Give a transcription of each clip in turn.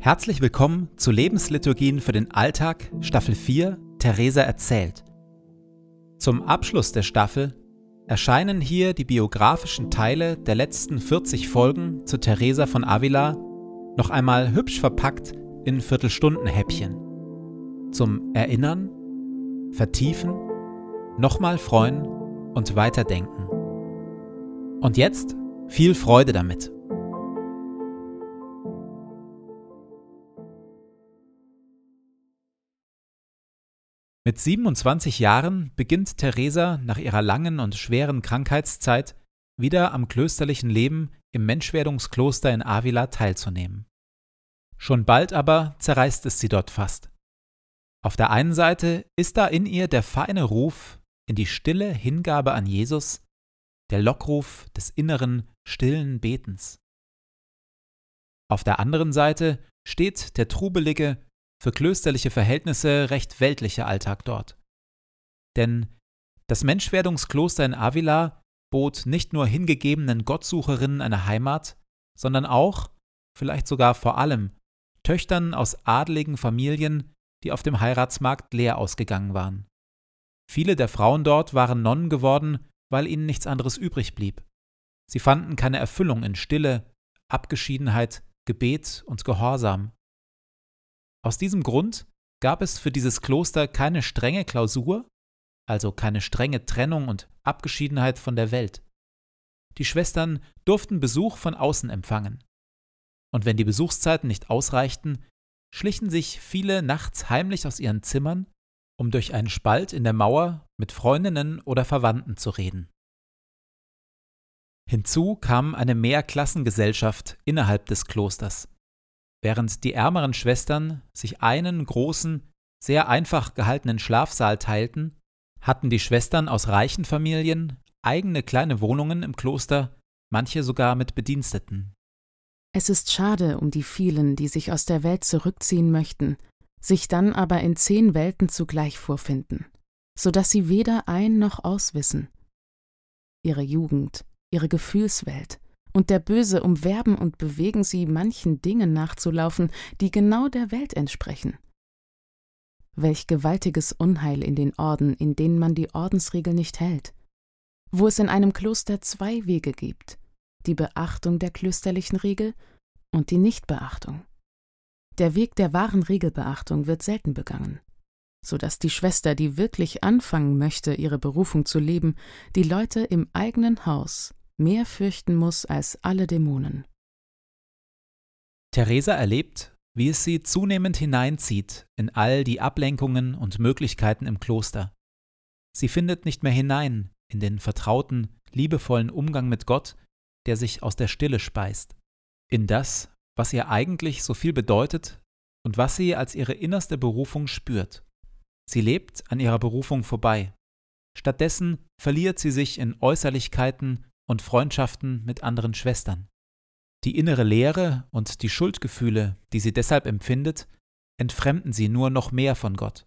Herzlich willkommen zu Lebensliturgien für den Alltag, Staffel 4, Theresa erzählt. Zum Abschluss der Staffel erscheinen hier die biografischen Teile der letzten 40 Folgen zu Theresa von Avila noch einmal hübsch verpackt in Viertelstundenhäppchen. Zum Erinnern, Vertiefen, nochmal freuen und weiterdenken. Und jetzt viel Freude damit. Mit 27 Jahren beginnt Theresa nach ihrer langen und schweren Krankheitszeit wieder am klösterlichen Leben im Menschwerdungskloster in Avila teilzunehmen. Schon bald aber zerreißt es sie dort fast. Auf der einen Seite ist da in ihr der feine Ruf in die stille Hingabe an Jesus, der Lockruf des inneren, stillen Betens. Auf der anderen Seite steht der trubelige, für klösterliche Verhältnisse recht weltlicher Alltag dort. Denn das Menschwerdungskloster in Avila bot nicht nur hingegebenen Gottsucherinnen eine Heimat, sondern auch, vielleicht sogar vor allem, Töchtern aus adligen Familien, die auf dem Heiratsmarkt leer ausgegangen waren. Viele der Frauen dort waren Nonnen geworden, weil ihnen nichts anderes übrig blieb. Sie fanden keine Erfüllung in Stille, Abgeschiedenheit, Gebet und Gehorsam. Aus diesem Grund gab es für dieses Kloster keine strenge Klausur, also keine strenge Trennung und Abgeschiedenheit von der Welt. Die Schwestern durften Besuch von außen empfangen. Und wenn die Besuchszeiten nicht ausreichten, schlichen sich viele nachts heimlich aus ihren Zimmern, um durch einen Spalt in der Mauer mit Freundinnen oder Verwandten zu reden. Hinzu kam eine Mehrklassengesellschaft innerhalb des Klosters. Während die ärmeren Schwestern sich einen großen, sehr einfach gehaltenen Schlafsaal teilten, hatten die Schwestern aus reichen Familien eigene kleine Wohnungen im Kloster, manche sogar mit Bediensteten. Es ist schade um die vielen, die sich aus der Welt zurückziehen möchten, sich dann aber in zehn Welten zugleich vorfinden, so dass sie weder ein noch auswissen. Ihre Jugend, ihre Gefühlswelt, und der Böse umwerben und bewegen sie, manchen Dingen nachzulaufen, die genau der Welt entsprechen. Welch gewaltiges Unheil in den Orden, in denen man die Ordensregel nicht hält. Wo es in einem Kloster zwei Wege gibt, die Beachtung der klösterlichen Regel und die Nichtbeachtung. Der Weg der wahren Regelbeachtung wird selten begangen, so dass die Schwester, die wirklich anfangen möchte, ihre Berufung zu leben, die Leute im eigenen Haus mehr fürchten muss als alle Dämonen. Theresa erlebt, wie es sie zunehmend hineinzieht in all die Ablenkungen und Möglichkeiten im Kloster. Sie findet nicht mehr hinein in den vertrauten, liebevollen Umgang mit Gott, der sich aus der Stille speist, in das, was ihr eigentlich so viel bedeutet und was sie als ihre innerste Berufung spürt. Sie lebt an ihrer Berufung vorbei. Stattdessen verliert sie sich in Äußerlichkeiten und Freundschaften mit anderen Schwestern. Die innere Leere und die Schuldgefühle, die sie deshalb empfindet, entfremden sie nur noch mehr von Gott.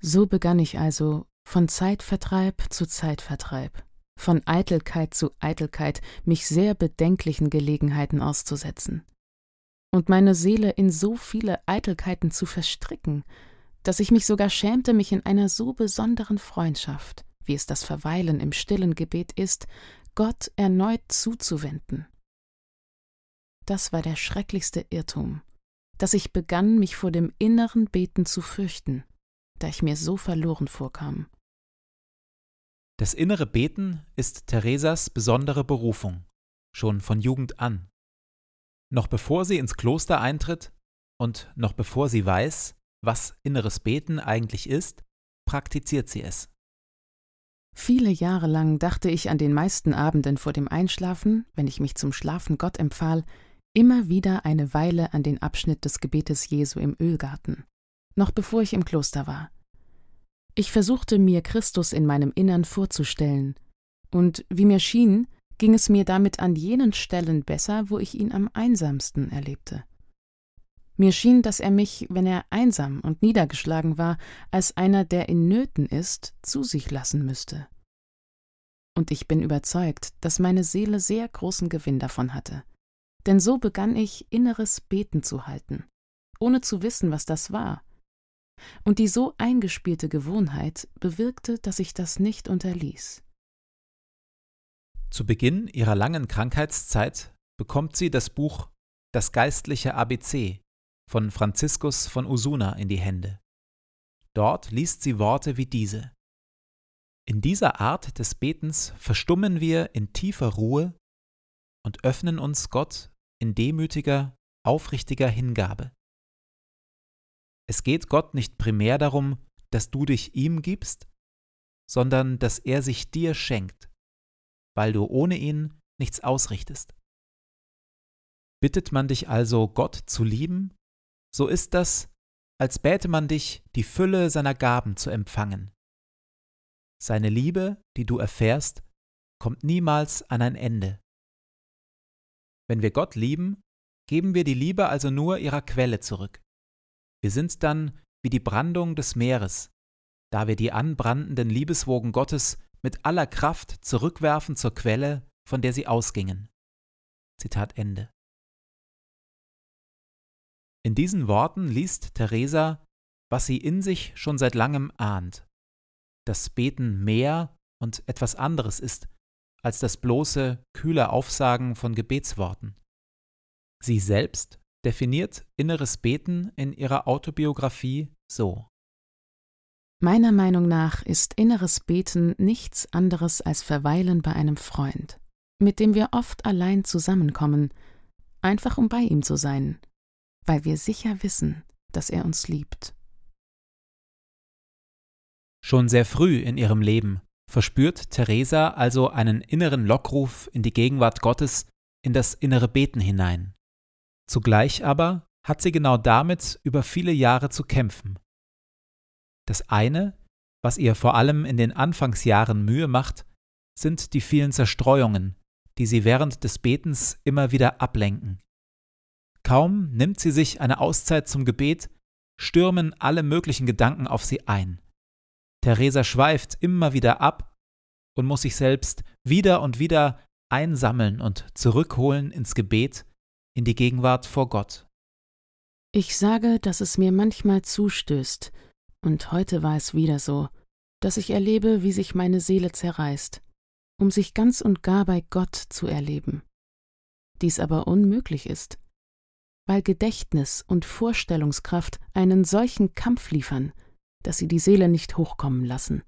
So begann ich also von Zeitvertreib zu Zeitvertreib, von Eitelkeit zu Eitelkeit mich sehr bedenklichen Gelegenheiten auszusetzen und meine Seele in so viele Eitelkeiten zu verstricken, dass ich mich sogar schämte, mich in einer so besonderen Freundschaft, wie es das Verweilen im stillen Gebet ist, Gott erneut zuzuwenden. Das war der schrecklichste Irrtum, dass ich begann, mich vor dem inneren Beten zu fürchten, da ich mir so verloren vorkam. Das innere Beten ist Theresas besondere Berufung, schon von Jugend an. Noch bevor sie ins Kloster eintritt und noch bevor sie weiß, was inneres Beten eigentlich ist, praktiziert sie es. Viele Jahre lang dachte ich an den meisten Abenden vor dem Einschlafen, wenn ich mich zum Schlafen Gott empfahl, immer wieder eine Weile an den Abschnitt des Gebetes Jesu im Ölgarten, noch bevor ich im Kloster war. Ich versuchte mir Christus in meinem Innern vorzustellen, und wie mir schien, ging es mir damit an jenen Stellen besser, wo ich ihn am einsamsten erlebte. Mir schien, dass er mich, wenn er einsam und niedergeschlagen war, als einer, der in Nöten ist, zu sich lassen müsste. Und ich bin überzeugt, dass meine Seele sehr großen Gewinn davon hatte. Denn so begann ich, inneres Beten zu halten, ohne zu wissen, was das war. Und die so eingespielte Gewohnheit bewirkte, dass ich das nicht unterließ. Zu Beginn ihrer langen Krankheitszeit bekommt sie das Buch Das geistliche ABC von Franziskus von Usuna in die Hände. Dort liest sie Worte wie diese. In dieser Art des Betens verstummen wir in tiefer Ruhe und öffnen uns Gott in demütiger, aufrichtiger Hingabe. Es geht Gott nicht primär darum, dass du dich ihm gibst, sondern dass er sich dir schenkt, weil du ohne ihn nichts ausrichtest. Bittet man dich also, Gott zu lieben, so ist das, als bäte man dich, die Fülle seiner Gaben zu empfangen. Seine Liebe, die du erfährst, kommt niemals an ein Ende. Wenn wir Gott lieben, geben wir die Liebe also nur ihrer Quelle zurück. Wir sind dann wie die Brandung des Meeres, da wir die anbrandenden Liebeswogen Gottes mit aller Kraft zurückwerfen zur Quelle, von der sie ausgingen. Zitat Ende. In diesen Worten liest Theresa, was sie in sich schon seit langem ahnt, dass Beten mehr und etwas anderes ist als das bloße, kühle Aufsagen von Gebetsworten. Sie selbst definiert inneres Beten in ihrer Autobiografie so. Meiner Meinung nach ist inneres Beten nichts anderes als Verweilen bei einem Freund, mit dem wir oft allein zusammenkommen, einfach um bei ihm zu sein, weil wir sicher wissen, dass er uns liebt. Schon sehr früh in ihrem Leben verspürt Theresa also einen inneren Lockruf in die Gegenwart Gottes, in das innere Beten hinein. Zugleich aber hat sie genau damit über viele Jahre zu kämpfen. Das eine, was ihr vor allem in den Anfangsjahren Mühe macht, sind die vielen Zerstreuungen, die sie während des Betens immer wieder ablenken. Kaum nimmt sie sich eine Auszeit zum Gebet, stürmen alle möglichen Gedanken auf sie ein. Theresa schweift immer wieder ab und muss sich selbst wieder und wieder einsammeln und zurückholen ins Gebet, in die Gegenwart vor Gott. Ich sage, dass es mir manchmal zustößt, und heute war es wieder so, dass ich erlebe, wie sich meine Seele zerreißt, um sich ganz und gar bei Gott zu erleben. Dies aber unmöglich ist, weil Gedächtnis und Vorstellungskraft einen solchen Kampf liefern, dass sie die Seele nicht hochkommen lassen.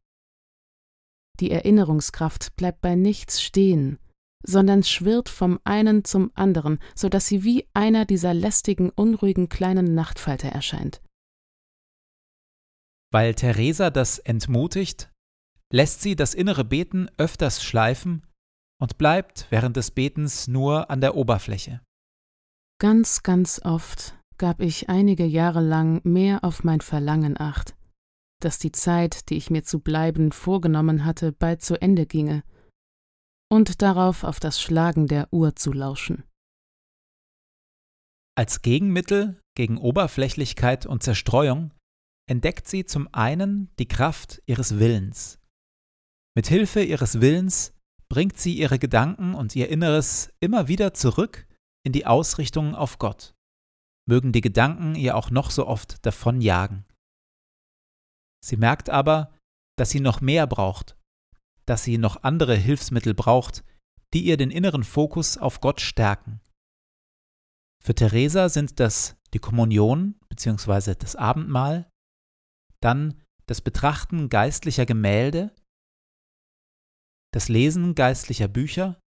Die Erinnerungskraft bleibt bei nichts stehen, sondern schwirrt vom einen zum anderen, so dass sie wie einer dieser lästigen, unruhigen kleinen Nachtfalter erscheint. Weil Theresa das entmutigt, lässt sie das innere Beten öfters schleifen und bleibt während des Betens nur an der Oberfläche. Ganz, ganz oft gab ich einige Jahre lang mehr auf mein Verlangen acht, dass die Zeit, die ich mir zu bleiben vorgenommen hatte, bald zu Ende ginge, und darauf auf das Schlagen der Uhr zu lauschen. Als Gegenmittel gegen Oberflächlichkeit und Zerstreuung entdeckt sie zum einen die Kraft ihres Willens. Mit Hilfe ihres Willens bringt sie ihre Gedanken und ihr Inneres immer wieder zurück in die Ausrichtung auf Gott. Mögen die Gedanken ihr auch noch so oft davonjagen. Sie merkt aber, dass sie noch mehr braucht, dass sie noch andere Hilfsmittel braucht, die ihr den inneren Fokus auf Gott stärken. Für Theresa sind das die Kommunion bzw. das Abendmahl, dann das Betrachten geistlicher Gemälde, das Lesen geistlicher Bücher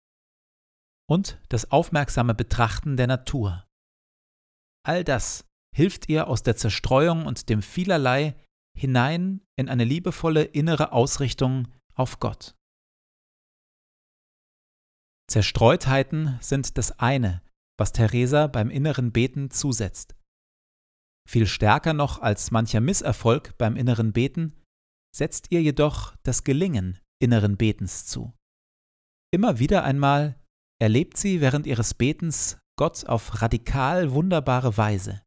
und das aufmerksame Betrachten der Natur. All das hilft ihr aus der Zerstreuung und dem Vielerlei hinein in eine liebevolle innere Ausrichtung auf Gott. Zerstreutheiten sind das eine, was Theresa beim inneren Beten zusetzt. Viel stärker noch als mancher Misserfolg beim inneren Beten setzt ihr jedoch das Gelingen inneren Betens zu. Immer wieder einmal erlebt sie während ihres Betens Gott auf radikal wunderbare Weise.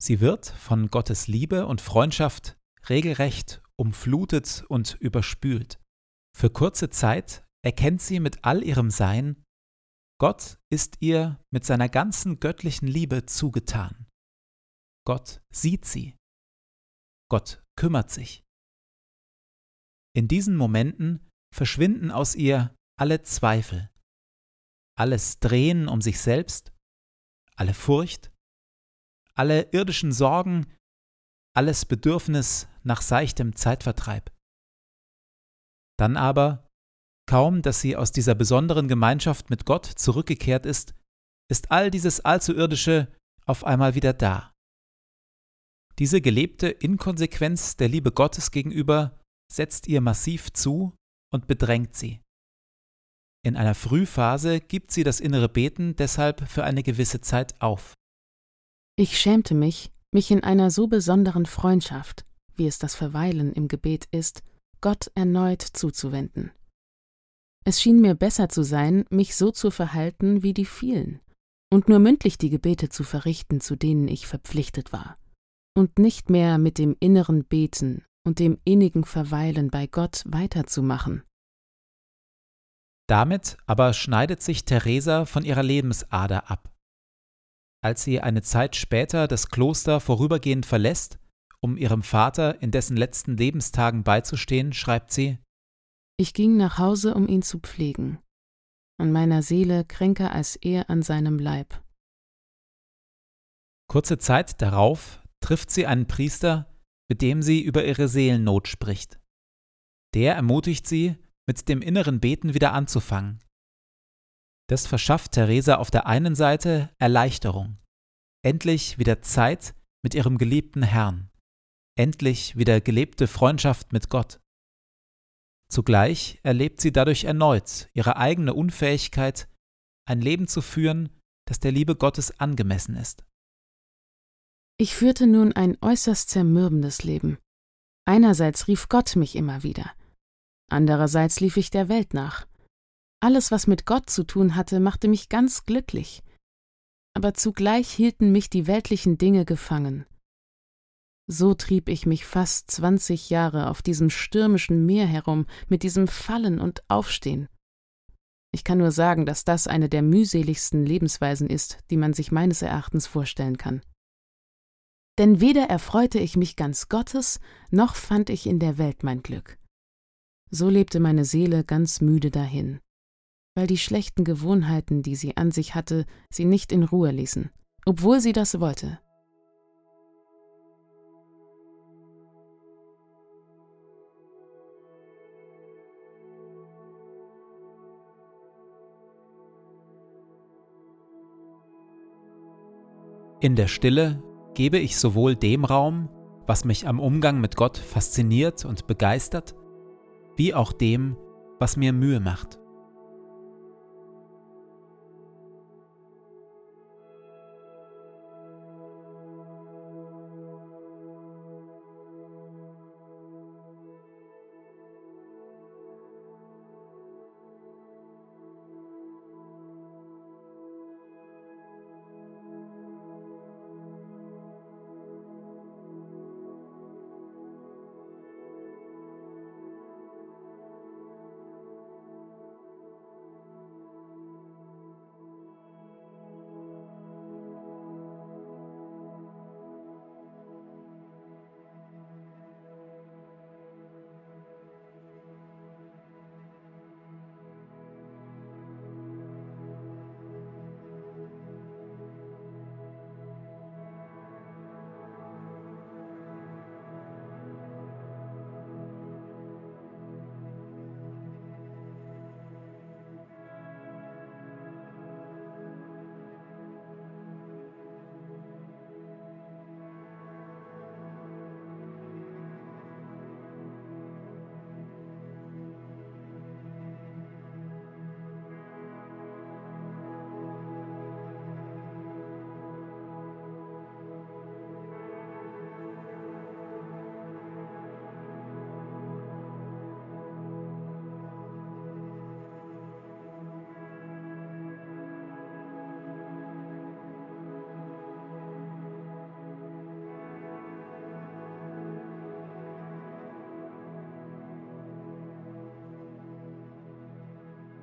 Sie wird von Gottes Liebe und Freundschaft regelrecht umflutet und überspült. Für kurze Zeit erkennt sie mit all ihrem Sein, Gott ist ihr mit seiner ganzen göttlichen Liebe zugetan. Gott sieht sie. Gott kümmert sich. In diesen Momenten verschwinden aus ihr alle Zweifel, alles Drehen um sich selbst, alle Furcht, alle irdischen Sorgen, alles Bedürfnis nach seichtem Zeitvertreib. Dann aber, kaum dass sie aus dieser besonderen Gemeinschaft mit Gott zurückgekehrt ist, ist all dieses allzu irdische auf einmal wieder da. Diese gelebte Inkonsequenz der Liebe Gottes gegenüber setzt ihr massiv zu und bedrängt sie. In einer Frühphase gibt sie das innere Beten deshalb für eine gewisse Zeit auf. Ich schämte mich, mich in einer so besonderen Freundschaft, wie es das Verweilen im Gebet ist, Gott erneut zuzuwenden. Es schien mir besser zu sein, mich so zu verhalten wie die vielen, und nur mündlich die Gebete zu verrichten, zu denen ich verpflichtet war, und nicht mehr mit dem inneren Beten und dem innigen Verweilen bei Gott weiterzumachen. Damit aber schneidet sich Theresa von ihrer Lebensader ab. Als sie eine Zeit später das Kloster vorübergehend verlässt, um ihrem Vater in dessen letzten Lebenstagen beizustehen, schreibt sie Ich ging nach Hause, um ihn zu pflegen, an meiner Seele kränker als er an seinem Leib. Kurze Zeit darauf trifft sie einen Priester, mit dem sie über ihre Seelennot spricht. Der ermutigt sie, mit dem inneren Beten wieder anzufangen. Das verschafft Theresa auf der einen Seite Erleichterung, endlich wieder Zeit mit ihrem geliebten Herrn, endlich wieder gelebte Freundschaft mit Gott. Zugleich erlebt sie dadurch erneut ihre eigene Unfähigkeit, ein Leben zu führen, das der Liebe Gottes angemessen ist. Ich führte nun ein äußerst zermürbendes Leben. Einerseits rief Gott mich immer wieder, andererseits lief ich der Welt nach. Alles, was mit Gott zu tun hatte, machte mich ganz glücklich. Aber zugleich hielten mich die weltlichen Dinge gefangen. So trieb ich mich fast zwanzig Jahre auf diesem stürmischen Meer herum, mit diesem Fallen und Aufstehen. Ich kann nur sagen, dass das eine der mühseligsten Lebensweisen ist, die man sich meines Erachtens vorstellen kann. Denn weder erfreute ich mich ganz Gottes, noch fand ich in der Welt mein Glück. So lebte meine Seele ganz müde dahin weil die schlechten Gewohnheiten, die sie an sich hatte, sie nicht in Ruhe ließen, obwohl sie das wollte. In der Stille gebe ich sowohl dem Raum, was mich am Umgang mit Gott fasziniert und begeistert, wie auch dem, was mir Mühe macht.